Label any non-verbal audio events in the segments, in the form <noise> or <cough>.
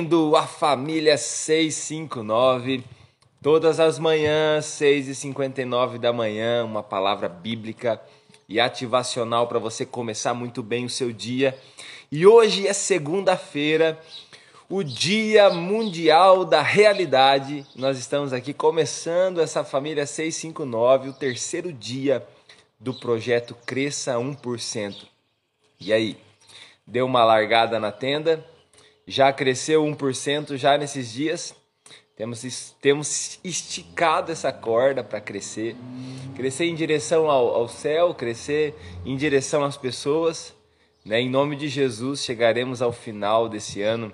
Indo a família 659, todas as manhãs, 6h59 da manhã, uma palavra bíblica e ativacional para você começar muito bem o seu dia. E hoje é segunda-feira, o Dia Mundial da Realidade. Nós estamos aqui começando essa família 659, o terceiro dia do projeto Cresça 1%. E aí, deu uma largada na tenda? Já cresceu 1% já nesses dias. Temos, temos esticado essa corda para crescer, crescer em direção ao, ao, céu, crescer em direção às pessoas. Né? Em nome de Jesus, chegaremos ao final desse ano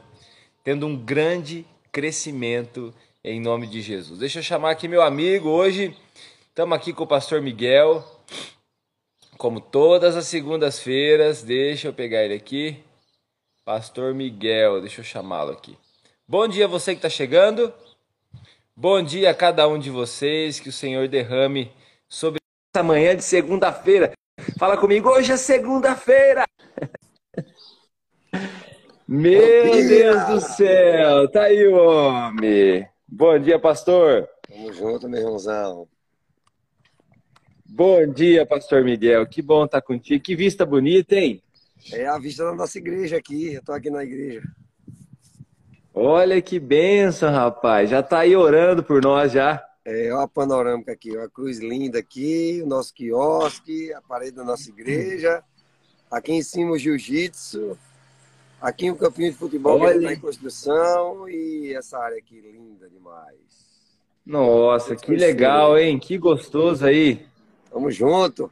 tendo um grande crescimento em nome de Jesus. Deixa eu chamar aqui meu amigo. Hoje estamos aqui com o pastor Miguel, como todas as segundas-feiras. Deixa eu pegar ele aqui. Pastor Miguel, deixa eu chamá-lo aqui. Bom dia você que está chegando. Bom dia a cada um de vocês. Que o Senhor derrame sobre essa manhã de segunda-feira. Fala comigo, hoje é segunda-feira. <laughs> Meu Deus do céu, tá aí o homem. Bom dia, pastor. Tamo junto, meu irmãozão. Bom dia, pastor Miguel. Que bom estar tá contigo. Que vista bonita, hein? É a vista da nossa igreja aqui. Eu tô aqui na igreja. Olha que benção, rapaz. Já tá aí orando por nós já. É, olha a panorâmica aqui, a cruz linda aqui, o nosso quiosque, a parede da nossa igreja. Aqui em cima o jiu-jitsu. Aqui o campinho de futebol que está em construção. E essa área aqui linda demais. Nossa, que legal, hein? Que gostoso aí. Tamo junto.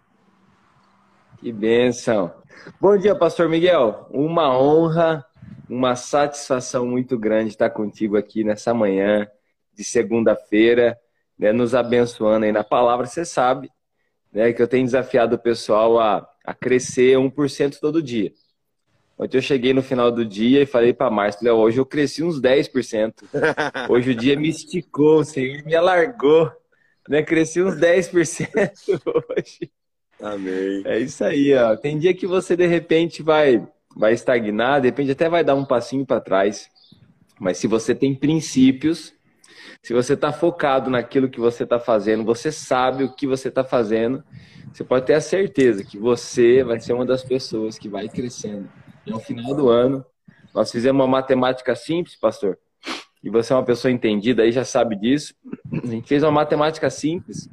Que benção. Bom dia, Pastor Miguel. Uma honra, uma satisfação muito grande estar contigo aqui nessa manhã de segunda-feira, né, nos abençoando aí na palavra. Você sabe né, que eu tenho desafiado o pessoal a, a crescer 1% todo dia. Ontem eu cheguei no final do dia e falei para Márcio, hoje eu cresci uns 10%. <laughs> Hoje o dia me esticou, o Senhor me alargou. Né? Cresci uns 10% <laughs> hoje. Amém. É isso aí, ó. Tem dia que você de repente vai vai estagnar, de repente até vai dar um passinho para trás. Mas se você tem princípios, se você está focado naquilo que você está fazendo, você sabe o que você está fazendo, você pode ter a certeza que você vai ser uma das pessoas que vai crescendo. E ao final do ano, nós fizemos uma matemática simples, pastor, e você é uma pessoa entendida aí, já sabe disso. A gente fez uma matemática simples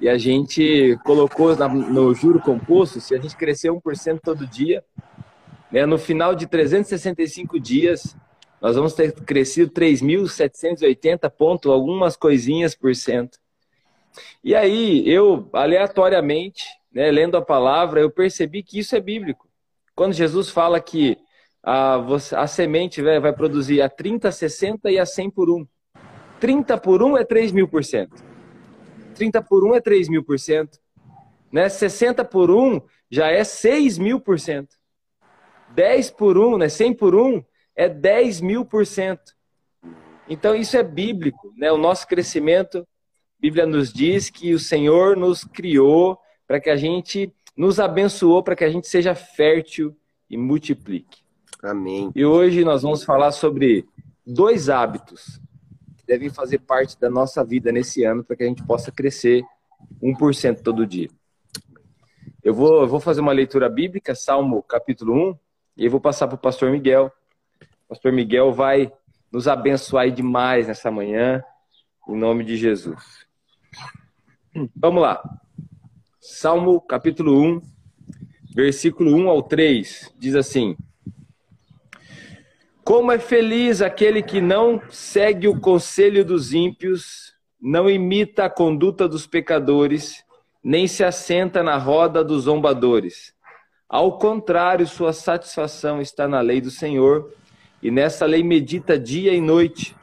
e a gente colocou no juro composto, se a gente crescer 1% todo dia, né, no final de 365 dias, nós vamos ter crescido 3.780 pontos, algumas coisinhas por cento. E aí, eu, aleatoriamente, né, lendo a palavra, eu percebi que isso é bíblico. Quando Jesus fala que a, a semente vai, vai produzir a 30, 60 e a 100 por 1. 30 por 1 é 3 mil por cento. 30 por 1 é 3 mil por cento. Né? 60 por 1 já é 6 mil por cento. 10 por 1, né? 100 por 1 é 10 mil por cento. Então isso é bíblico. Né? O nosso crescimento, a Bíblia nos diz que o Senhor nos criou para que a gente, nos abençoou para que a gente seja fértil e multiplique. Amém. E hoje nós vamos falar sobre dois hábitos devem fazer parte da nossa vida nesse ano para que a gente possa crescer 1% todo dia. Eu vou, eu vou fazer uma leitura bíblica, Salmo capítulo 1, e eu vou passar para o pastor Miguel. O pastor Miguel vai nos abençoar demais nessa manhã, em nome de Jesus. Vamos lá. Salmo capítulo 1, versículo 1 ao 3, diz assim: como é feliz aquele que não segue o conselho dos ímpios, não imita a conduta dos pecadores, nem se assenta na roda dos zombadores. Ao contrário, sua satisfação está na lei do Senhor, e nessa lei medita dia e noite.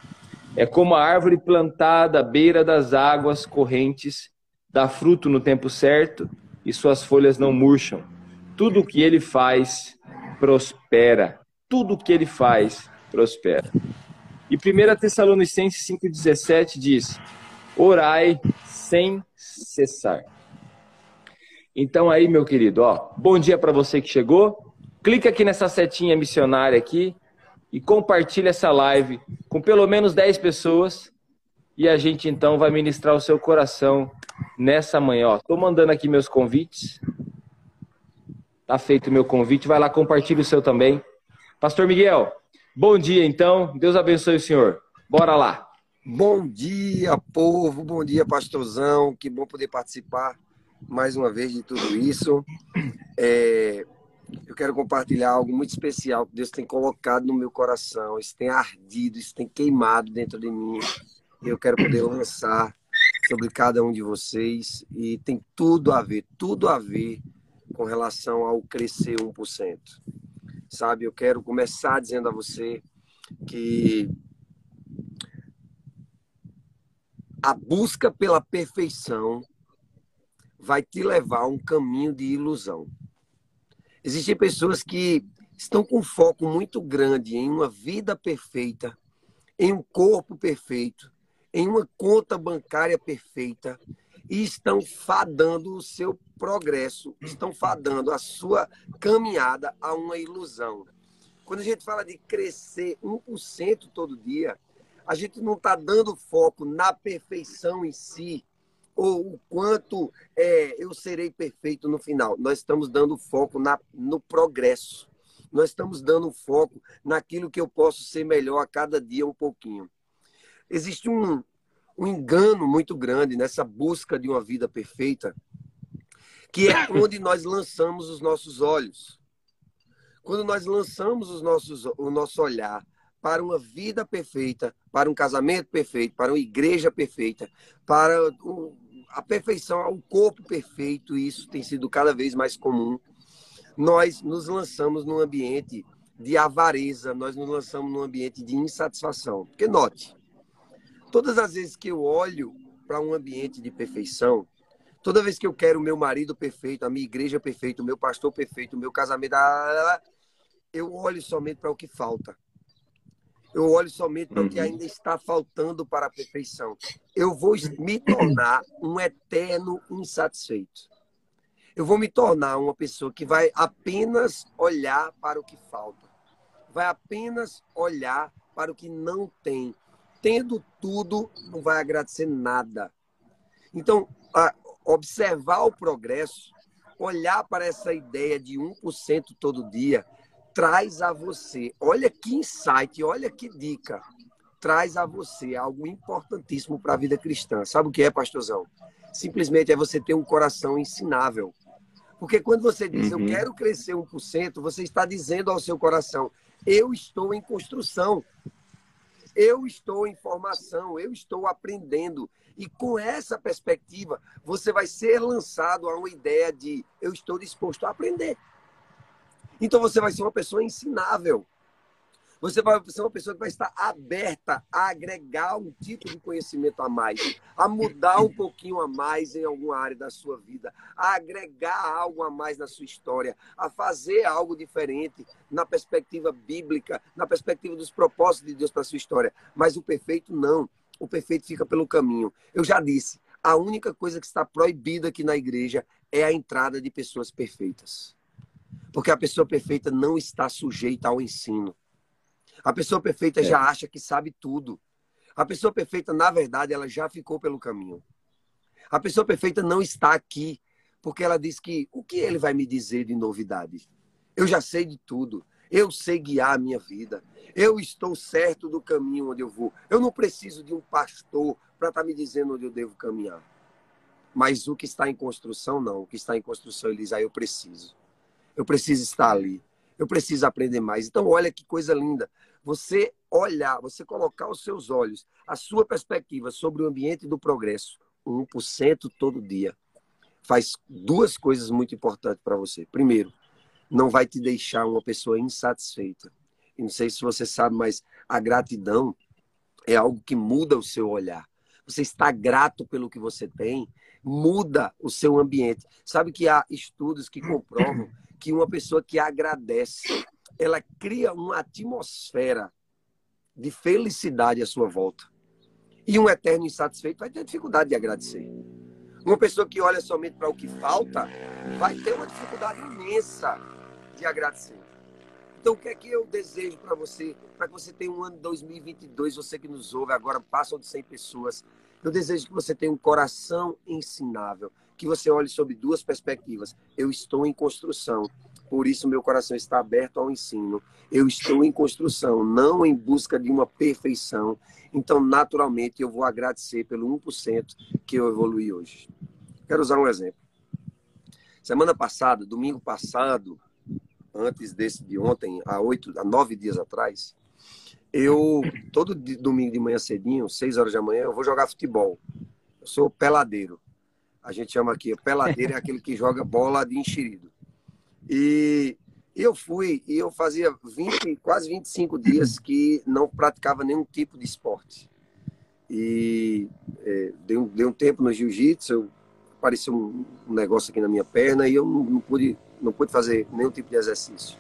É como a árvore plantada à beira das águas correntes, dá fruto no tempo certo, e suas folhas não murcham. Tudo o que ele faz prospera tudo que ele faz prospera. E 1 Tessalonicenses 5,17 diz: Orai sem cessar. Então aí, meu querido, ó, bom dia para você que chegou. Clica aqui nessa setinha missionária aqui e compartilhe essa live com pelo menos 10 pessoas e a gente então vai ministrar o seu coração nessa manhã. Estou mandando aqui meus convites. Tá feito o meu convite. Vai lá, compartilhe o seu também. Pastor Miguel, bom dia então. Deus abençoe o senhor. Bora lá. Bom dia, povo. Bom dia, pastorzão. Que bom poder participar mais uma vez de tudo isso. É, eu quero compartilhar algo muito especial que Deus tem colocado no meu coração. Isso tem ardido, isso tem queimado dentro de mim. Eu quero poder lançar sobre cada um de vocês e tem tudo a ver, tudo a ver com relação ao crescer 1%. Sabe, eu quero começar dizendo a você que a busca pela perfeição vai te levar a um caminho de ilusão. Existem pessoas que estão com foco muito grande em uma vida perfeita, em um corpo perfeito, em uma conta bancária perfeita e estão fadando o seu progresso, estão fadando a sua caminhada a uma ilusão. Quando a gente fala de crescer 1% todo dia, a gente não está dando foco na perfeição em si, ou o quanto é, eu serei perfeito no final. Nós estamos dando foco na, no progresso. Nós estamos dando foco naquilo que eu posso ser melhor a cada dia um pouquinho. Existe um, um engano muito grande nessa busca de uma vida perfeita, que é onde nós lançamos os nossos olhos. Quando nós lançamos os nossos, o nosso olhar para uma vida perfeita, para um casamento perfeito, para uma igreja perfeita, para a perfeição, o corpo perfeito, isso tem sido cada vez mais comum. Nós nos lançamos num ambiente de avareza, nós nos lançamos num ambiente de insatisfação. Porque note, todas as vezes que eu olho para um ambiente de perfeição, toda vez que eu quero o meu marido perfeito, a minha igreja perfeita, o meu pastor perfeito, o meu casamento, eu olho somente para o que falta. Eu olho somente para o que uhum. ainda está faltando para a perfeição. Eu vou me tornar um eterno insatisfeito. Eu vou me tornar uma pessoa que vai apenas olhar para o que falta. Vai apenas olhar para o que não tem. Tendo tudo, não vai agradecer nada. Então, observar o progresso, olhar para essa ideia de 1% todo dia, traz a você, olha que insight, olha que dica, traz a você algo importantíssimo para a vida cristã. Sabe o que é, pastorzão? Simplesmente é você ter um coração ensinável. Porque quando você diz, uhum. eu quero crescer 1%, você está dizendo ao seu coração, eu estou em construção. Eu estou em formação, eu estou aprendendo. E com essa perspectiva, você vai ser lançado a uma ideia de eu estou disposto a aprender. Então você vai ser uma pessoa ensinável. Você vai ser uma pessoa que vai estar aberta a agregar um tipo de conhecimento a mais, a mudar um pouquinho a mais em alguma área da sua vida, a agregar algo a mais na sua história, a fazer algo diferente na perspectiva bíblica, na perspectiva dos propósitos de Deus para a sua história. Mas o perfeito não. O perfeito fica pelo caminho. Eu já disse, a única coisa que está proibida aqui na igreja é a entrada de pessoas perfeitas. Porque a pessoa perfeita não está sujeita ao ensino. A pessoa perfeita é. já acha que sabe tudo. A pessoa perfeita, na verdade, ela já ficou pelo caminho. A pessoa perfeita não está aqui porque ela diz que o que ele vai me dizer de novidade? Eu já sei de tudo. Eu sei guiar a minha vida. Eu estou certo do caminho onde eu vou. Eu não preciso de um pastor para estar tá me dizendo onde eu devo caminhar. Mas o que está em construção, não. O que está em construção, ele diz, ah, eu preciso. Eu preciso estar ali. Eu preciso aprender mais. Então, olha que coisa linda. Você olhar, você colocar os seus olhos, a sua perspectiva sobre o ambiente do progresso, 1% todo dia, faz duas coisas muito importantes para você. Primeiro, não vai te deixar uma pessoa insatisfeita. E não sei se você sabe, mas a gratidão é algo que muda o seu olhar. Você está grato pelo que você tem, muda o seu ambiente. Sabe que há estudos que comprovam que uma pessoa que agradece, ela cria uma atmosfera de felicidade à sua volta. E um eterno insatisfeito vai ter dificuldade de agradecer. Uma pessoa que olha somente para o que falta vai ter uma dificuldade imensa de agradecer. Então, o que é que eu desejo para você? Para que você tenha um ano de 2022, você que nos ouve agora, passam de 100 pessoas. Eu desejo que você tenha um coração ensinável, que você olhe sobre duas perspectivas. Eu estou em construção, por isso meu coração está aberto ao ensino. Eu estou em construção, não em busca de uma perfeição. Então, naturalmente, eu vou agradecer pelo 1% que eu evolui hoje. Quero usar um exemplo. Semana passada, domingo passado, antes desse de ontem, há oito, há nove dias atrás, eu, todo domingo de manhã cedinho, seis horas da manhã, eu vou jogar futebol. Eu sou peladeiro. A gente chama aqui, peladeiro é aquele que joga bola de enxerido. E eu fui, e eu fazia 20, quase 25 dias <clears throat> que não praticava nenhum tipo de esporte. E é, dei, um, dei um tempo no jiu-jitsu, apareceu um, um, negócio aqui na minha perna e eu não, não, pude, não pude fazer nenhum tipo de exercício.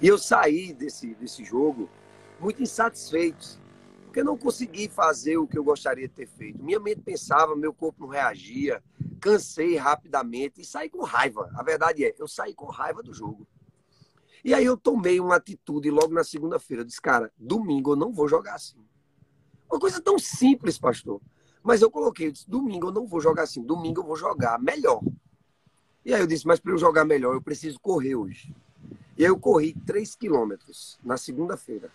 E eu saí desse, desse jogo muito insatisfeito, porque não consegui fazer o que eu gostaria de ter feito. Minha mente pensava, meu corpo não reagia, cansei rapidamente e saí com raiva. A verdade é, eu saí com raiva do jogo. E aí eu tomei uma atitude logo na segunda-feira. Eu disse, cara, domingo eu não vou jogar assim. Uma coisa tão simples, pastor. Mas eu coloquei, eu disse, domingo eu não vou jogar assim, domingo eu vou jogar melhor. E aí eu disse, mas para eu jogar melhor, eu preciso correr hoje. E aí eu corri 3 quilômetros na segunda-feira.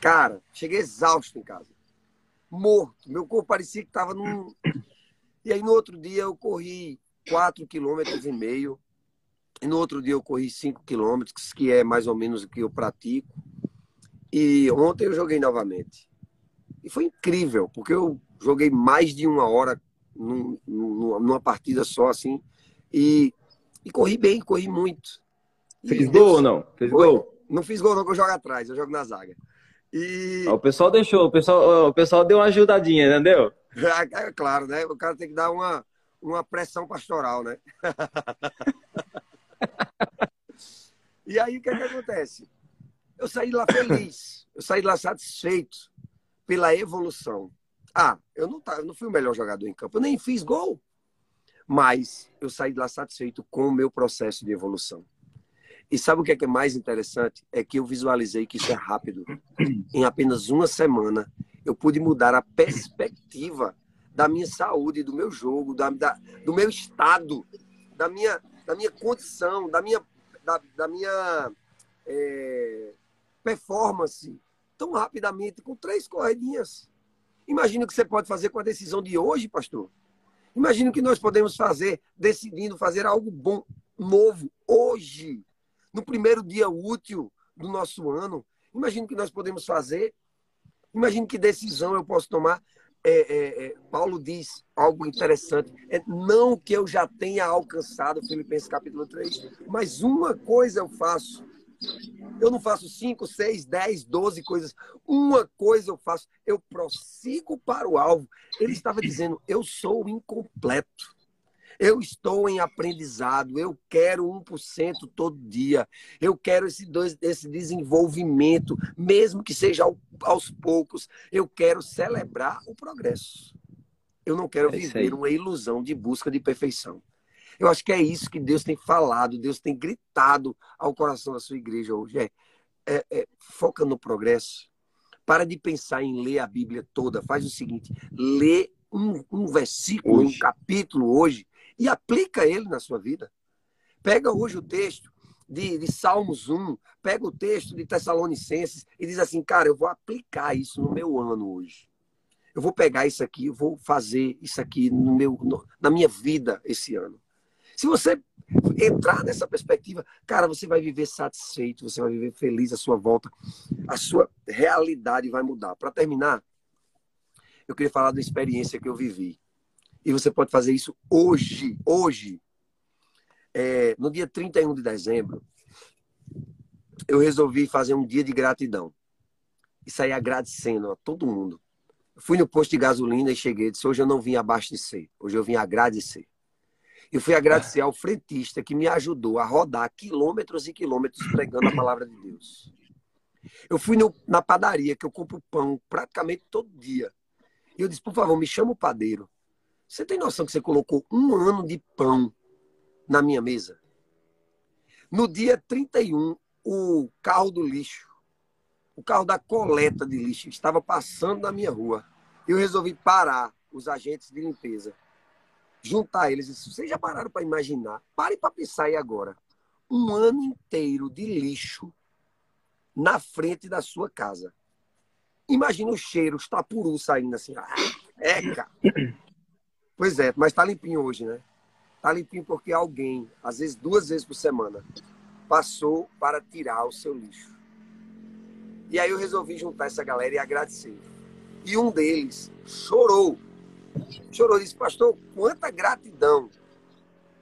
Cara, cheguei exausto em casa. Morto. Meu corpo parecia que estava num. E aí no outro dia eu corri 4 quilômetros e meio. E no outro dia eu corri 5 quilômetros, que é mais ou menos o que eu pratico. E ontem eu joguei novamente. E foi incrível, porque eu joguei mais de uma hora num, numa partida só, assim. E, e corri bem, corri muito. Fez gol ou não? Fez foi? gol? Não fiz gol, não, que eu jogo atrás, eu jogo na zaga. E... O pessoal deixou, o pessoal, o pessoal deu uma ajudadinha, entendeu? É, claro, né? O cara tem que dar uma, uma pressão pastoral, né? <laughs> e aí o que, é que acontece? Eu saí lá feliz, eu saí lá satisfeito pela evolução. Ah, eu não, tá, eu não fui o melhor jogador em campo, eu nem fiz gol, mas eu saí lá satisfeito com o meu processo de evolução. E sabe o que é, que é mais interessante? É que eu visualizei que isso é rápido. Em apenas uma semana, eu pude mudar a perspectiva da minha saúde, do meu jogo, da, da, do meu estado, da minha, da minha condição, da minha, da, da minha é, performance tão rapidamente, com três corredinhas. Imagina o que você pode fazer com a decisão de hoje, pastor. Imagina o que nós podemos fazer decidindo fazer algo bom, novo, hoje no primeiro dia útil do nosso ano. Imagine o que nós podemos fazer. Imagine que decisão eu posso tomar. É, é, é, Paulo diz algo interessante. É não que eu já tenha alcançado, Filipenses capítulo 3, mas uma coisa eu faço. Eu não faço 5, 6, 10, 12 coisas. Uma coisa eu faço. Eu prossigo para o alvo. Ele estava dizendo: eu sou incompleto. Eu estou em aprendizado, eu quero 1% todo dia. Eu quero esse, dois, esse desenvolvimento, mesmo que seja aos poucos. Eu quero celebrar o progresso. Eu não quero é viver uma ilusão de busca de perfeição. Eu acho que é isso que Deus tem falado, Deus tem gritado ao coração da sua igreja hoje. É, é, é foca no progresso. Para de pensar em ler a Bíblia toda. Faz o seguinte: lê um, um versículo, hoje. um capítulo hoje, e aplica ele na sua vida. Pega hoje o texto de, de, Salmos 1, pega o texto de Tessalonicenses e diz assim, cara, eu vou aplicar isso no meu ano hoje. Eu vou pegar isso aqui, eu vou fazer isso aqui no meu, no, na minha vida esse ano. Se você entrar nessa perspectiva, cara, você vai viver satisfeito, você vai viver feliz à sua volta, a sua realidade vai mudar. Para terminar, eu queria falar da experiência que eu vivi. E você pode fazer isso hoje, hoje. É, no dia 31 de dezembro, eu resolvi fazer um dia de gratidão. E sair agradecendo a todo mundo. fui no posto de gasolina e cheguei e disse, hoje eu não vim abastecer, hoje eu vim agradecer. Eu fui agradecer ao frentista que me ajudou a rodar quilômetros e quilômetros pregando a palavra de Deus. Eu fui no, na padaria, que eu compro pão praticamente todo dia. E eu disse, por favor, me chama o padeiro. Você tem noção que você colocou um ano de pão na minha mesa? No dia 31, o carro do lixo, o carro da coleta de lixo, estava passando na minha rua. Eu resolvi parar os agentes de limpeza, juntar eles. Vocês já pararam para imaginar? Pare para pensar aí agora. Um ano inteiro de lixo na frente da sua casa. Imagina o cheiro, os tapuru saindo assim. Ah, cara. <clears throat> Pois é, mas tá limpinho hoje, né? Tá limpinho porque alguém, às vezes duas vezes por semana, passou para tirar o seu lixo. E aí eu resolvi juntar essa galera e agradecer. E um deles chorou. Chorou, disse, pastor, quanta gratidão.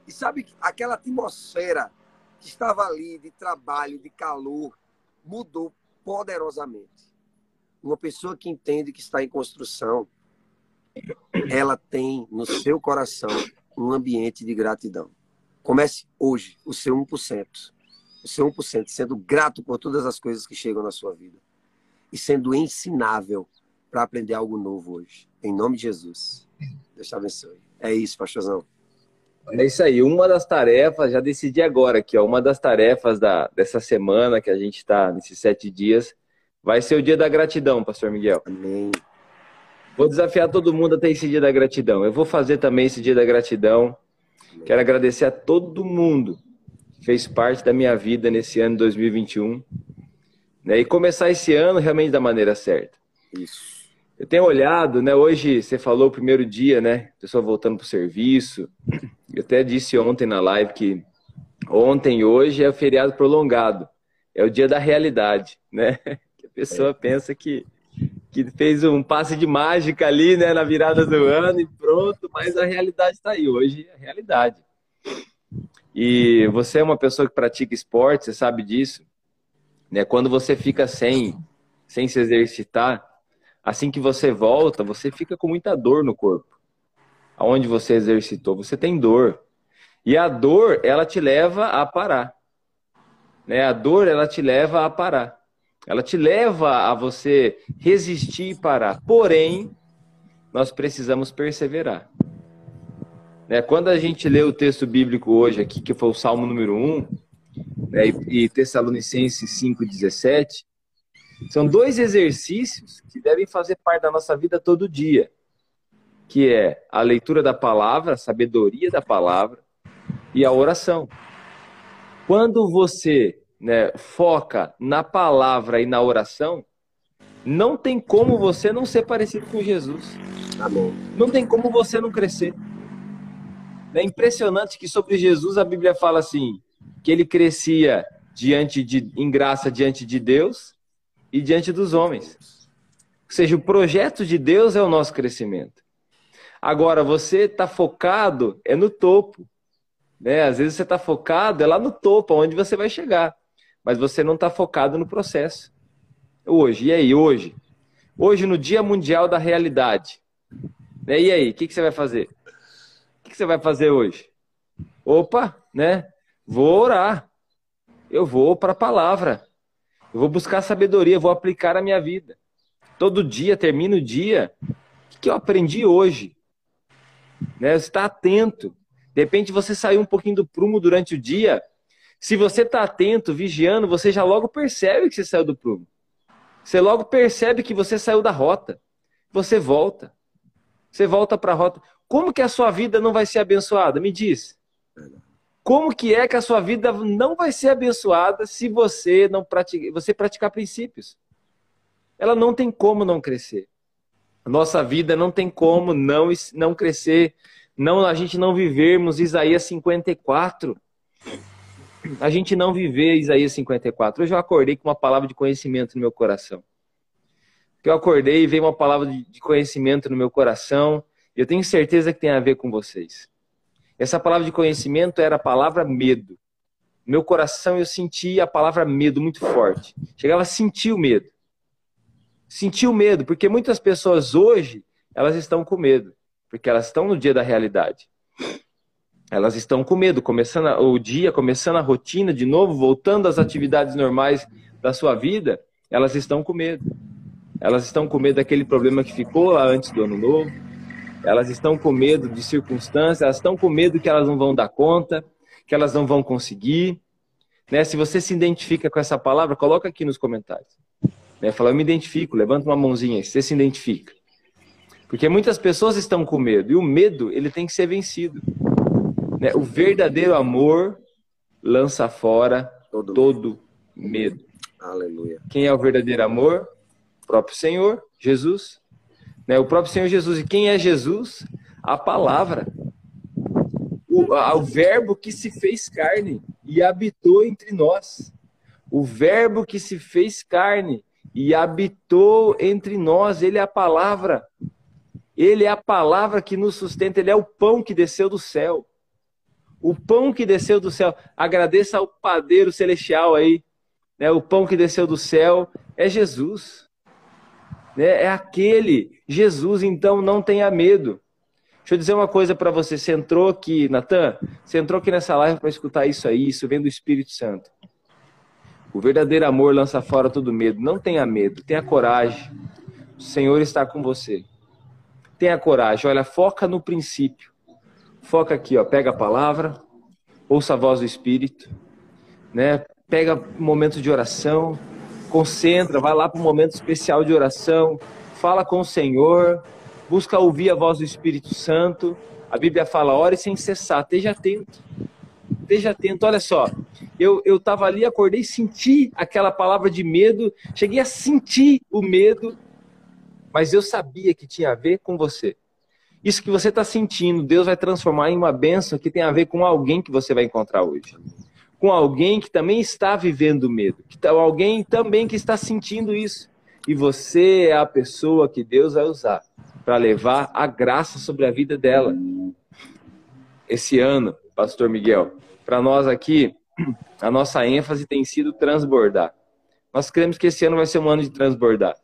E sabe aquela atmosfera que estava ali de trabalho, de calor, mudou poderosamente. Uma pessoa que entende que está em construção, ela tem no seu coração um ambiente de gratidão. Comece hoje o seu 1%. O seu 1%, sendo grato por todas as coisas que chegam na sua vida. E sendo ensinável para aprender algo novo hoje. Em nome de Jesus. Deus te abençoe. É isso, pastorzão. É isso aí. Uma das tarefas, já decidi agora aqui, ó, uma das tarefas da, dessa semana que a gente está nesses sete dias, vai ser o dia da gratidão, pastor Miguel. Amém. Vou desafiar todo mundo a ter esse dia da gratidão. Eu vou fazer também esse dia da gratidão. Quero agradecer a todo mundo que fez parte da minha vida nesse ano 2021. Né? E começar esse ano realmente da maneira certa. Isso. Eu tenho olhado, né? Hoje você falou o primeiro dia, né? Pessoa voltando para o serviço. Eu até disse ontem na live que ontem e hoje é o feriado prolongado. É o dia da realidade, né? <laughs> Que a pessoa é. pensa que, que fez um passe de mágica ali, né? Na virada do ano e pronto, mas a realidade está aí. Hoje é a realidade. E você é uma pessoa que pratica esporte, você sabe disso. Né? Quando você fica sem, sem se exercitar, assim que você volta, você fica com muita dor no corpo. Aonde você exercitou, você tem dor. E a dor, ela te leva a parar. Né? A dor, ela te leva a parar. Ela te leva a você resistir e parar. Porém, nós precisamos perseverar. Né? Quando a gente lê o texto bíblico hoje aqui, que foi o Salmo número 1, né? e Tessalonicenses 5,17, são dois exercícios que devem fazer parte da nossa vida todo dia, que é a leitura da palavra, a sabedoria da palavra e a oração. Quando você né, foca na palavra e na oração, não tem como você não ser parecido com Jesus. Amém. Não tem como você não crescer. É impressionante que sobre Jesus a Bíblia fala assim, que ele crescia diante de, em graça diante de Deus e diante dos homens. Ou seja, o projeto de Deus é o nosso crescimento. Agora, você está focado é no topo. Né? Às vezes você está focado é lá no topo, onde você vai chegar. Mas você não está focado no processo. Hoje, e aí, hoje? Hoje, no Dia Mundial da Realidade. Né? E aí, o que, que você vai fazer? O que, que você vai fazer hoje? Opa, né? Vou orar. Eu vou para a palavra. Eu vou buscar sabedoria, vou aplicar a minha vida. Todo dia, termino o dia. O que eu aprendi hoje? Né? Está atento. De repente você saiu um pouquinho do prumo durante o dia. Se você está atento, vigiando, você já logo percebe que você saiu do prumo. Você logo percebe que você saiu da rota. Você volta. Você volta para a rota. Como que a sua vida não vai ser abençoada? Me diz. Como que é que a sua vida não vai ser abençoada se você não praticar, você praticar princípios? Ela não tem como não crescer. A nossa vida não tem como não não crescer, não a gente não vivermos Isaías 54. A gente não viver Isaías 54. Hoje eu acordei com uma palavra de conhecimento no meu coração. Eu acordei e veio uma palavra de conhecimento no meu coração. Eu tenho certeza que tem a ver com vocês. Essa palavra de conhecimento era a palavra medo. No meu coração eu sentia a palavra medo muito forte. Chegava a sentir o medo. Sentir o medo, porque muitas pessoas hoje, elas estão com medo, porque elas estão no dia da realidade. Elas estão com medo, começando o dia, começando a rotina de novo, voltando às atividades normais da sua vida, elas estão com medo. Elas estão com medo daquele problema que ficou lá antes do ano novo elas estão com medo de circunstâncias, elas estão com medo que elas não vão dar conta, que elas não vão conseguir. Né? Se você se identifica com essa palavra, coloca aqui nos comentários. Né? Fala, eu me identifico, levanta uma mãozinha aí, você se identifica. Porque muitas pessoas estão com medo, e o medo ele tem que ser vencido. Né? O verdadeiro amor lança fora todo, todo medo. medo. Aleluia. Quem é o verdadeiro amor? O próprio Senhor, Jesus. Né? O próprio Senhor Jesus. E quem é Jesus? A palavra. O, o verbo que se fez carne e habitou entre nós. O verbo que se fez carne e habitou entre nós. Ele é a palavra. Ele é a palavra que nos sustenta. Ele é o pão que desceu do céu. O pão que desceu do céu. Agradeça ao padeiro celestial aí. Né? O pão que desceu do céu é Jesus. Né? É aquele Jesus. Então não tenha medo. Deixa eu dizer uma coisa para você. Você entrou aqui, Natan, você entrou aqui nessa live para escutar isso aí, isso vem do Espírito Santo. O verdadeiro amor lança fora todo medo. Não tenha medo, tenha coragem. O Senhor está com você. Tenha coragem. Olha, foca no princípio. Foca aqui, ó. Pega a palavra, ouça a voz do Espírito, né? Pega momentos de oração, concentra, vai lá para um momento especial de oração, fala com o Senhor, busca ouvir a voz do Espírito Santo. A Bíblia fala, ore sem cessar, esteja atento. Esteja atento, olha só. Eu eu estava ali, acordei, senti aquela palavra de medo, cheguei a sentir o medo, mas eu sabia que tinha a ver com você. Isso que você está sentindo, Deus vai transformar em uma bênção que tem a ver com alguém que você vai encontrar hoje. Com alguém que também está vivendo medo. Que tá, alguém também que está sentindo isso. E você é a pessoa que Deus vai usar para levar a graça sobre a vida dela. Esse ano, Pastor Miguel, para nós aqui, <clears throat> a nossa ênfase tem sido transbordar. Nós cremos que esse ano vai ser um ano de transbordar.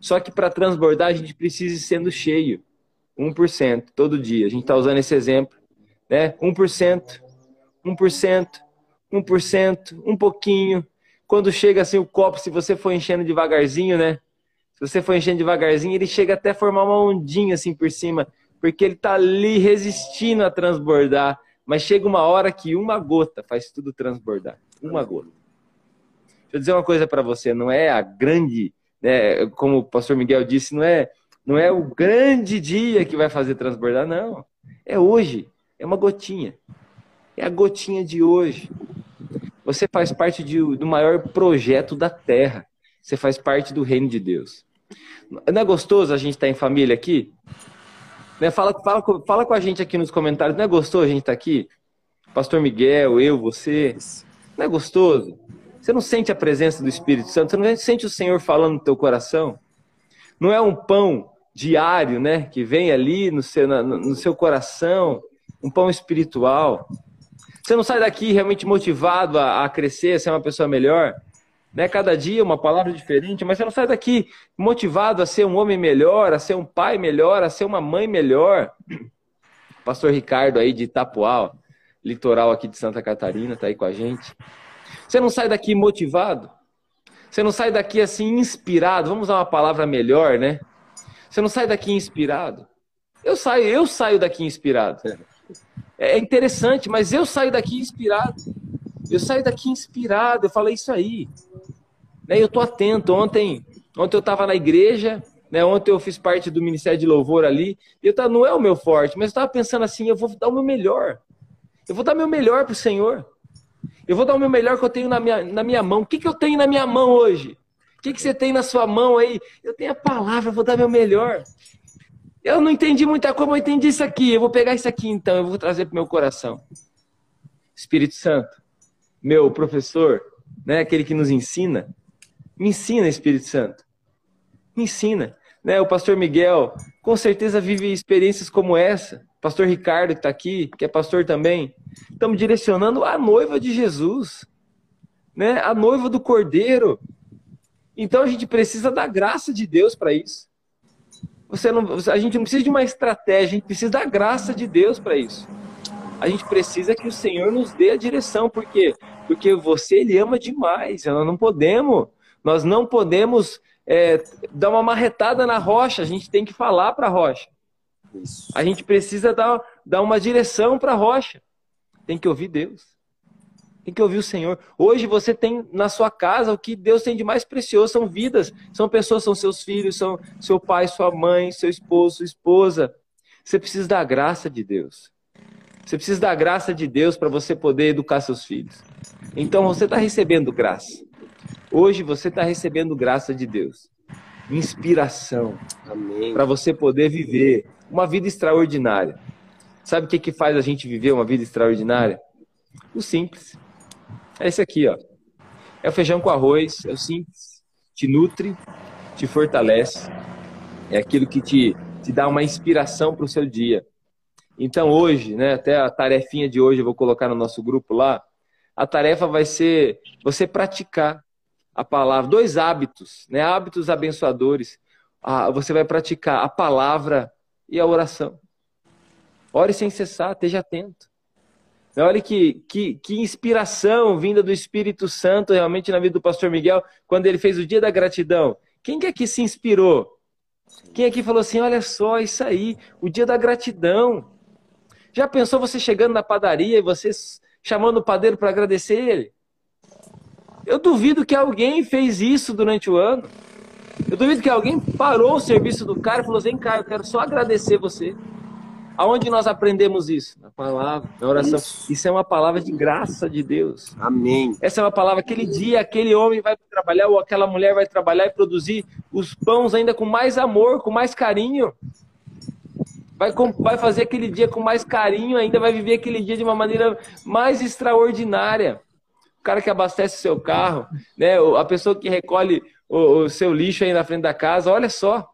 Só que para transbordar, a gente precisa ir sendo cheio. 1% todo dia. A gente está usando esse exemplo. Né? 1%, 1%, 1%, um pouquinho. Quando chega assim o copo, se você for enchendo devagarzinho, né? Se você for enchendo devagarzinho, ele chega até formar uma ondinha assim por cima, porque ele está ali resistindo a transbordar. Mas chega uma hora que uma gota faz tudo transbordar. Uma gota. Deixa eu dizer uma coisa para você, não é a grande, né, como o pastor Miguel disse, não é, não é o grande dia que vai fazer transbordar, não. É hoje, é uma gotinha. É a gotinha de hoje. Você faz parte de, do maior projeto da Terra. Você faz parte do reino de Deus. Não é gostoso a gente estar tá em família aqui? Né? Fala, fala, fala com a gente aqui nos comentários. Não é gostoso a gente estar tá aqui? Pastor Miguel, eu, você. Não é gostoso? Você não sente a presença do Espírito Santo? Você não sente o Senhor falando no teu coração? Não é um pão diário, né? Que vem ali no seu, no seu coração, um pão espiritual. Você não sai daqui realmente motivado a, a crescer, a ser uma pessoa melhor? né? Cada dia uma palavra diferente, mas você não sai daqui motivado a ser um homem melhor, a ser um pai melhor, a ser uma mãe melhor. <clears throat> Pastor Ricardo aí de Itapuá, litoral aqui de Santa Catarina, tá aí com a gente. Você não sai daqui motivado? Você não sai daqui assim inspirado? Vamos usar uma palavra melhor, né? Você não sai daqui inspirado? Eu saio, eu saio daqui inspirado. É interessante, mas eu saio daqui inspirado. Eu saio daqui inspirado. Eu falei isso aí. Né? Eu tô atento. Ontem, ontem eu estava na igreja, né? Ontem eu fiz parte do Ministério de Louvor ali. E eu tava, não é o meu forte, mas eu estava pensando assim, eu vou dar o meu melhor. Eu vou dar meu melhor para o Senhor. Eu vou dar o meu melhor que eu tenho na minha, na minha mão. O que, que eu tenho na minha mão hoje? Que, que você tem na sua mão aí? Eu tenho a palavra, vou dar meu melhor. Eu não entendi muita coisa, mas eu entendi isso aqui. Eu vou pegar isso aqui então, eu vou trazer para o meu coração. Espírito Santo, meu professor, né, aquele que nos ensina, me ensina, Espírito Santo. Me ensina. Né? O pastor Miguel, com certeza, vive experiências como essa. Pastor Ricardo, que está aqui, que é pastor também. Estamos direcionando a noiva de Jesus, né? a noiva do Cordeiro. Então a gente precisa da graça de Deus para isso. Você não, a gente não precisa de uma estratégia, a gente precisa da graça de Deus para isso. A gente precisa que o Senhor nos dê a direção, por quê? Porque você ele ama demais. Nós não podemos nós não podemos é, dar uma marretada na rocha, a gente tem que falar para a rocha. A gente precisa dar, dar uma direção para a rocha. Tem que ouvir Deus. Tem que ouvir o Senhor. Hoje você tem na sua casa o que Deus tem de mais precioso, são vidas, são pessoas, são seus filhos, são seu pai, sua mãe, seu esposo, sua esposa. Você precisa da graça de Deus. Você precisa da graça de Deus para você poder educar seus filhos. Então você está recebendo graça. Hoje você está recebendo graça de Deus. Inspiração. Para você poder viver uma vida extraordinária. Sabe o que, que faz a gente viver uma vida extraordinária? O simples. É esse aqui, ó. É o feijão com arroz, é o simples. Te nutre, te fortalece. É aquilo que te, te dá uma inspiração para o seu dia. Então hoje, né, até a tarefinha de hoje eu vou colocar no nosso grupo lá. A tarefa vai ser você praticar a palavra, dois hábitos, né, hábitos abençoadores. Ah, você vai praticar a palavra e a oração. Ore sem cessar, esteja atento. Olha que, que, que inspiração vinda do Espírito Santo realmente na vida do pastor Miguel, quando ele fez o dia da gratidão. Quem que aqui se inspirou? Quem aqui falou assim: olha só, isso aí, o dia da gratidão. Já pensou você chegando na padaria e você chamando o padeiro para agradecer ele? Eu duvido que alguém fez isso durante o ano. Eu duvido que alguém parou o serviço do cara e falou assim: cara, eu quero só agradecer você. Aonde nós aprendemos isso? Na palavra, na oração. Isso. isso. é uma palavra de graça de Deus. Amém. Essa é uma palavra, aquele dia, aquele homem vai trabalhar, ou aquela mulher vai trabalhar e produzir os pães ainda com mais amor, com mais carinho. Vai, vai fazer aquele dia com mais carinho ainda, vai viver aquele dia de uma maneira mais extraordinária. O cara que abastece seu carro, né? a pessoa que recolhe o, o seu lixo aí na frente da casa, olha só.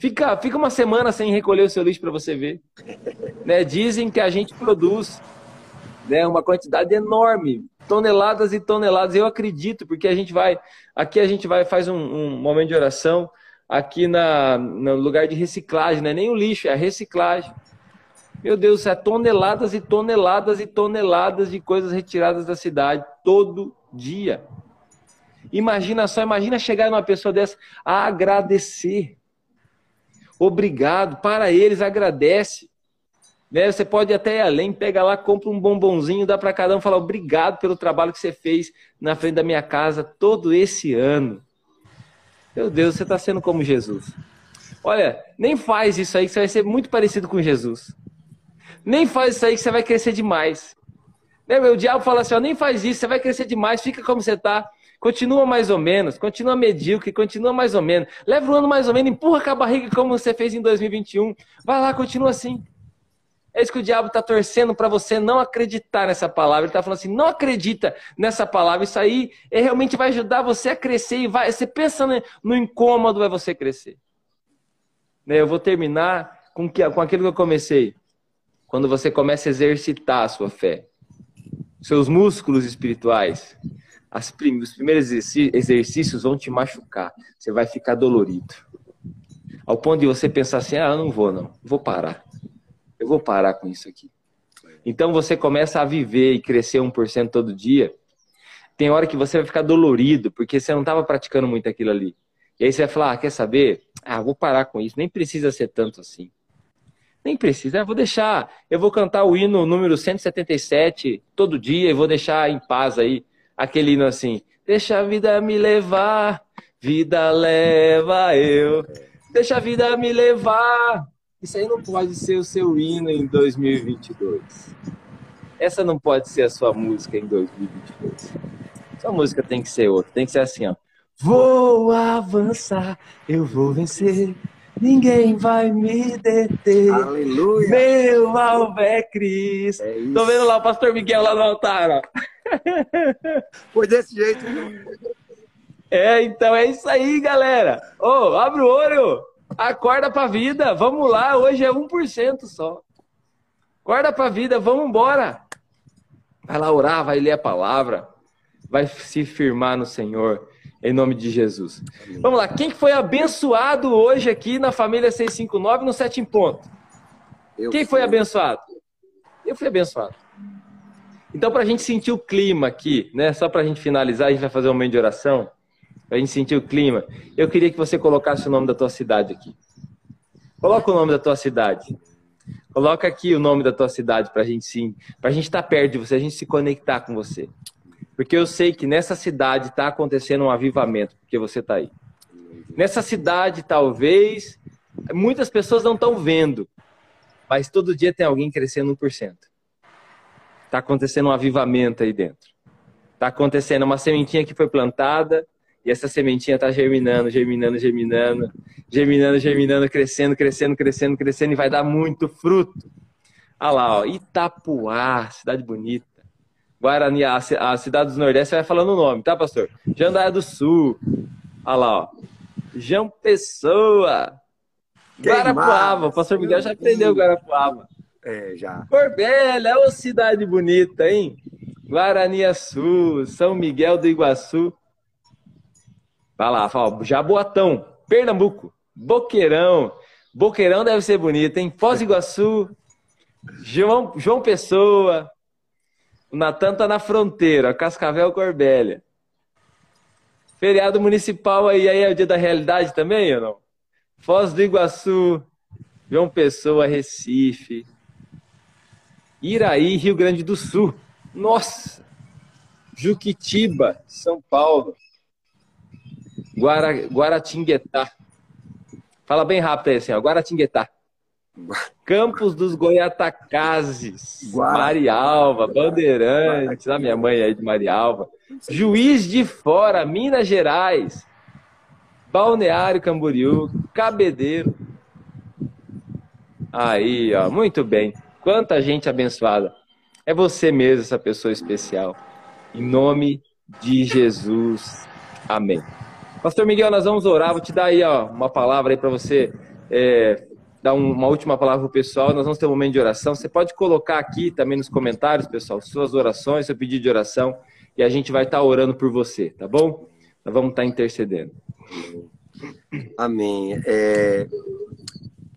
Fica, fica uma semana sem recolher o seu lixo para você ver. Né? Dizem que a gente produz né, uma quantidade enorme, toneladas e toneladas. Eu acredito, porque a gente vai, aqui a gente vai faz um, um momento de oração aqui na, no lugar de reciclagem, não é nem o lixo, é a reciclagem. Meu Deus, é toneladas e toneladas e toneladas de coisas retiradas da cidade todo dia. Imagina só, imagina chegar numa pessoa dessa a agradecer obrigado, para eles, agradece. Né? Você pode até ir além, pega lá, compra um bombonzinho, dá para cada um, fala obrigado pelo trabalho que você fez na frente da minha casa todo esse ano. Meu Deus, você está sendo como Jesus. Olha, nem faz isso aí que você vai ser muito parecido com Jesus. Nem faz isso aí que você vai crescer demais. Né, o diabo fala assim, ó, nem faz isso, você vai crescer demais, fica como você está. Continua mais ou menos, continua medíocre, continua mais ou menos. Leva o ano mais ou menos, empurra com a barriga como você fez em 2021. Vai lá, continua assim. É isso que o diabo está torcendo para você não acreditar nessa palavra. Ele está falando assim: não acredita nessa palavra. Isso aí é, realmente vai ajudar você a crescer. E vai, você pensa no incômodo, vai você crescer. Né, eu vou terminar com, que, com aquilo que eu comecei. Quando você começa a exercitar a sua fé, seus músculos espirituais, as prim os primeiros exercícios vão te machucar. Você vai ficar dolorido. Ao ponto de você pensar assim: ah, eu não vou, não. Vou parar. Eu vou parar com isso aqui. Então você começa a viver e crescer 1% todo dia. Tem hora que você vai ficar dolorido, porque você não estava praticando muito aquilo ali. E aí você vai falar: ah, quer saber? Ah, vou parar com isso. Nem precisa ser tanto assim. Nem precisa, ah, vou deixar. Eu vou cantar o hino número 177 todo dia e vou deixar em paz aí aquele hino assim: Deixa a vida me levar, vida leva eu. Deixa a vida me levar. Isso aí não pode ser o seu hino em 2022. Essa não pode ser a sua música em 2022. Sua música tem que ser outra. Tem que ser assim, ó. Vou avançar, eu vou vencer. Ninguém vai me deter. Aleluia. Meu alvo é Cristo. É Tô vendo lá o pastor Miguel lá no altar, ó. <laughs> Foi desse jeito. É, então é isso aí, galera. Ô, oh, abre o olho. Acorda pra vida. Vamos lá, hoje é 1% só. Acorda pra vida, vamos embora. Vai lá orar, vai ler a palavra. Vai se firmar no Senhor. Em nome de Jesus. Vamos lá, quem foi abençoado hoje aqui na família 659 no 7 em ponto? Eu quem foi abençoado? Eu fui abençoado. Então, para a gente sentir o clima aqui, né? Só para a gente finalizar, a gente vai fazer um momento de oração. Para a gente sentir o clima. Eu queria que você colocasse o nome da tua cidade aqui. Coloca o nome da tua cidade. Coloca aqui o nome da tua cidade para a gente sim, para a gente estar tá perto de você, a gente se conectar com você. Porque eu sei que nessa cidade está acontecendo um avivamento, porque você está aí. Nessa cidade, talvez, muitas pessoas não estão vendo, mas todo dia tem alguém crescendo 1%. Está acontecendo um avivamento aí dentro. Está acontecendo uma sementinha que foi plantada e essa sementinha está germinando, germinando, germinando, germinando, germinando, crescendo, crescendo, crescendo, crescendo e vai dar muito fruto. Olha lá, ó, Itapuá, cidade bonita. Guarani, a, a cidade do Nordeste vai falando o nome, tá, pastor? Jandaia do Sul. Olha lá, ó. João Pessoa. Guarapuava. O pastor Miguel já aprendeu Guarapuava. É, já. Corbélia, ô cidade bonita, hein? Guaraniaçu, São Miguel do Iguaçu. Vai lá, fala, Jaboatão, Pernambuco, Boqueirão. Boqueirão deve ser bonito, hein? Foz do Iguaçu, João, João Pessoa. O Natan tá na fronteira, Cascavel Corbélia. Feriado municipal aí, aí é o dia da realidade também ou não? Foz do Iguaçu, João Pessoa, Recife. Iraí, Rio Grande do Sul. Nossa! Juquitiba, São Paulo. Guara, Guaratinguetá. Fala bem rápido aí assim, ó. Guaratinguetá. Campos dos Goiatacazes. Guara... Marialva, Bandeirantes. A minha mãe aí de Marialva. Juiz de Fora, Minas Gerais. Balneário Camboriú, Cabedeiro. Aí, ó, muito bem. Quanta gente abençoada. É você mesmo, essa pessoa especial. Em nome de Jesus. Amém. Pastor Miguel, nós vamos orar. Vou te dar aí ó, uma palavra aí para você é, dar uma última palavra para o pessoal. Nós vamos ter um momento de oração. Você pode colocar aqui também nos comentários, pessoal, suas orações, seu pedido de oração. E a gente vai estar tá orando por você, tá bom? Nós vamos estar tá intercedendo. Amém. É...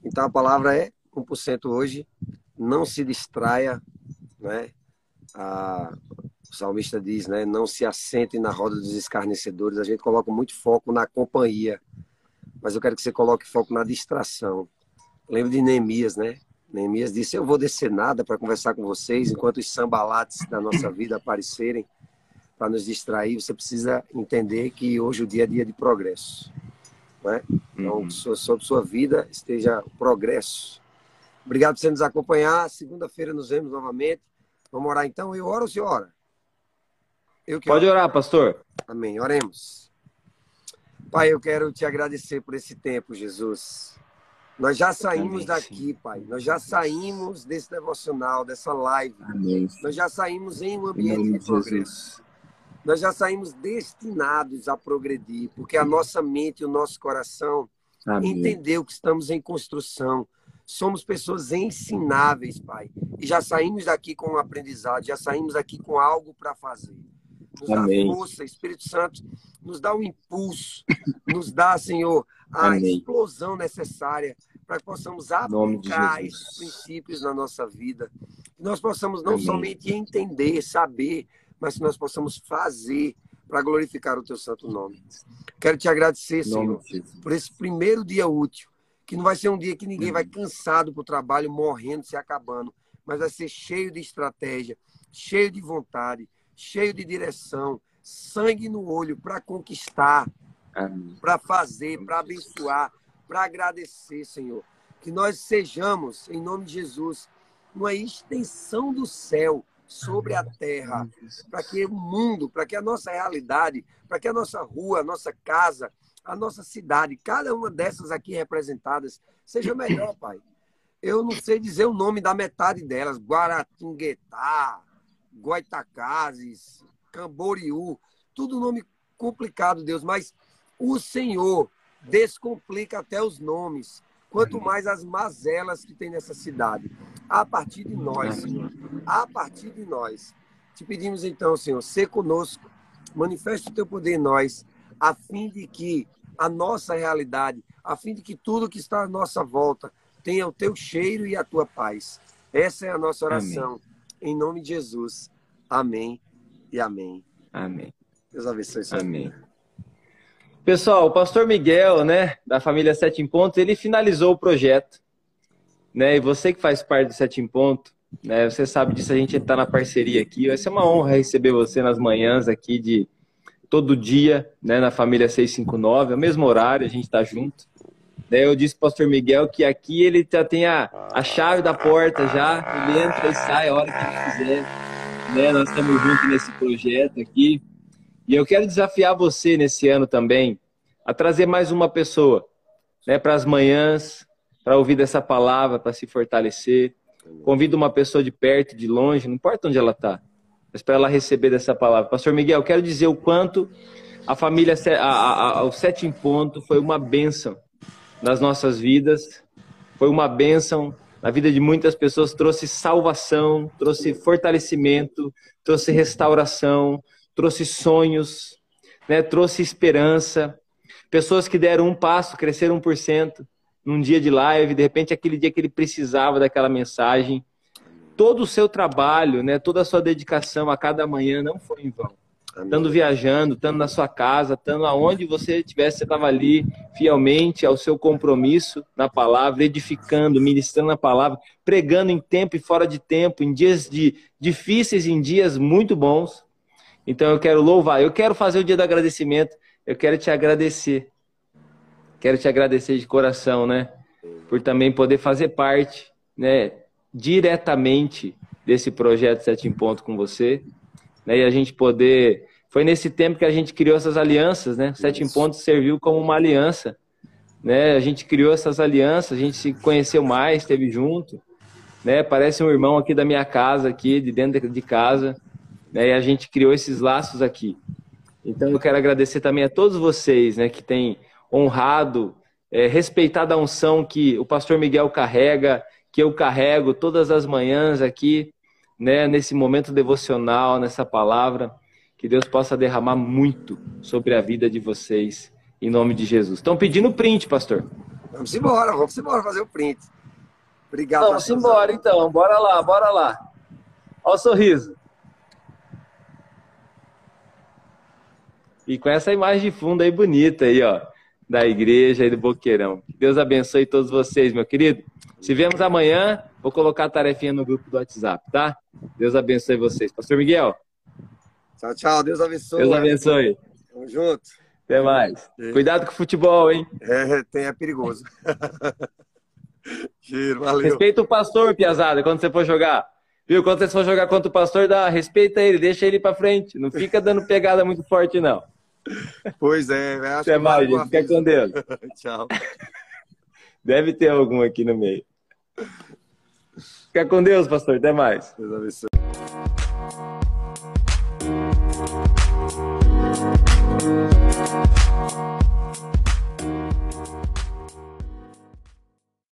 Então a palavra é 1% hoje não se distraia, né? A, o salmista diz, né? Não se assente na roda dos escarnecedores. A gente coloca muito foco na companhia, mas eu quero que você coloque foco na distração. Lembro de Neemias, né? Neemias disse: Eu vou descer nada para conversar com vocês enquanto os sambalates da nossa vida aparecerem para nos distrair. Você precisa entender que hoje o dia é dia de progresso. Né? Então, uhum. sobre sua vida esteja o progresso Obrigado por você nos acompanhar. Segunda-feira nos vemos novamente. Vamos orar então? Eu oro ou você ora? Eu Pode orar, pastor. Amém. Oremos. Pai, eu quero te agradecer por esse tempo, Jesus. Nós já saímos Amém, daqui, Pai. Nós já saímos desse devocional, dessa live. Amém. Nós já saímos em um ambiente de progresso. Nós já saímos destinados a progredir, porque a nossa mente e o nosso coração Amém. entendeu que estamos em construção Somos pessoas ensináveis, Pai. E já saímos daqui com um aprendizado, já saímos daqui com algo para fazer. Nos Amém. dá força, Espírito Santo, nos dá o um impulso, <coughs> nos dá, Senhor, a Amém. explosão necessária para que possamos aplicar esses princípios na nossa vida. Que nós possamos não Amém. somente entender, saber, mas que nós possamos fazer para glorificar o teu santo nome. Quero te agradecer, Senhor, por esse primeiro dia útil que não vai ser um dia que ninguém vai uhum. cansado para o trabalho, morrendo, se acabando, mas vai ser cheio de estratégia, cheio de vontade, cheio de direção, sangue no olho para conquistar, para fazer, para abençoar, para agradecer, Senhor. Que nós sejamos, em nome de Jesus, uma extensão do céu sobre a terra, para que o mundo, para que a nossa realidade, para que a nossa rua, a nossa casa, a nossa cidade, cada uma dessas aqui representadas, seja melhor, <coughs> Pai. Eu não sei dizer o nome da metade delas, Guaratinguetá, Goitacazes, Camboriú, tudo nome complicado, Deus, mas o Senhor descomplica até os nomes, quanto mais as mazelas que tem nessa cidade. A partir de nós, Senhor, a partir de nós. Te pedimos então, Senhor, ser conosco, manifeste o teu poder em nós, a fim de que a nossa realidade, a fim de que tudo que está à nossa volta tenha o teu cheiro e a tua paz. Essa é a nossa oração. Amém. Em nome de Jesus. Amém e amém. Amém. Deus abençoe. Amém. Pessoal, o pastor Miguel, né, da família Sete em Pontos, ele finalizou o projeto. Né? E você que faz parte do Sete em Ponto, Né? Você sabe disso, a gente está na parceria aqui. Vai ser uma honra receber você nas manhãs aqui de todo dia, né, na família 659, é o mesmo horário, a gente está junto. Daí eu disse para o pastor Miguel que aqui ele já tem a, a chave da porta já, ele entra e sai a hora que ele quiser. Né? Nós estamos juntos nesse projeto aqui. E eu quero desafiar você nesse ano também a trazer mais uma pessoa né, para as manhãs, para ouvir dessa palavra, para se fortalecer. Convido uma pessoa de perto, de longe, não importa onde ela está, mas para ela receber dessa palavra. Pastor Miguel, quero dizer o quanto a família, o Sete em Ponto foi uma bênção nas nossas vidas, foi uma bênção na vida de muitas pessoas, trouxe salvação, trouxe fortalecimento, trouxe restauração, trouxe sonhos, né? trouxe esperança. Pessoas que deram um passo, cresceram 1% num dia de live, de repente aquele dia que ele precisava daquela mensagem. Todo o seu trabalho, né, toda a sua dedicação a cada manhã não foi em vão. Estando viajando, estando na sua casa, estando aonde você estivesse, você estava ali fielmente ao seu compromisso na palavra, edificando, ministrando a palavra, pregando em tempo e fora de tempo, em dias de, difíceis, em dias muito bons. Então eu quero louvar, eu quero fazer o dia do agradecimento eu quero te agradecer. Quero te agradecer de coração, né? Por também poder fazer parte, né, diretamente desse projeto Sete em Ponto com você, né? E a gente poder foi nesse tempo que a gente criou essas alianças, né? Sete em Ponto serviu como uma aliança, né? A gente criou essas alianças, a gente se conheceu mais, esteve junto, né? Parece um irmão aqui da minha casa, aqui de dentro de casa, né? E a gente criou esses laços aqui. Então eu quero agradecer também a todos vocês né, que têm honrado, é, respeitado a unção que o pastor Miguel carrega, que eu carrego todas as manhãs aqui, né, nesse momento devocional, nessa palavra. Que Deus possa derramar muito sobre a vida de vocês, em nome de Jesus. Estão pedindo print, pastor. Vamos embora, vamos embora fazer o print. Obrigado. Vamos embora então, bora lá, bora lá. Olha o sorriso. E com essa imagem de fundo aí bonita aí, ó, da igreja e do Boqueirão. Deus abençoe todos vocês, meu querido. Se vemos amanhã, vou colocar a tarefinha no grupo do WhatsApp, tá? Deus abençoe vocês. Pastor Miguel. Tchau, tchau. Deus abençoe. Deus abençoe. Tamo junto. Até mais. É. Cuidado com o futebol, hein? É, tem, é perigoso. <laughs> Giro, valeu. Respeita o pastor, Piazada, quando você for jogar. Viu? Quando você for jogar contra o pastor, dá, respeita ele, deixa ele pra frente. Não fica dando pegada muito forte, não. Pois é, acho Até mais, gente. Fica com Deus. <laughs> Tchau. Deve ter algum aqui no meio. Fica com Deus, pastor. Até mais. Deus abençoe.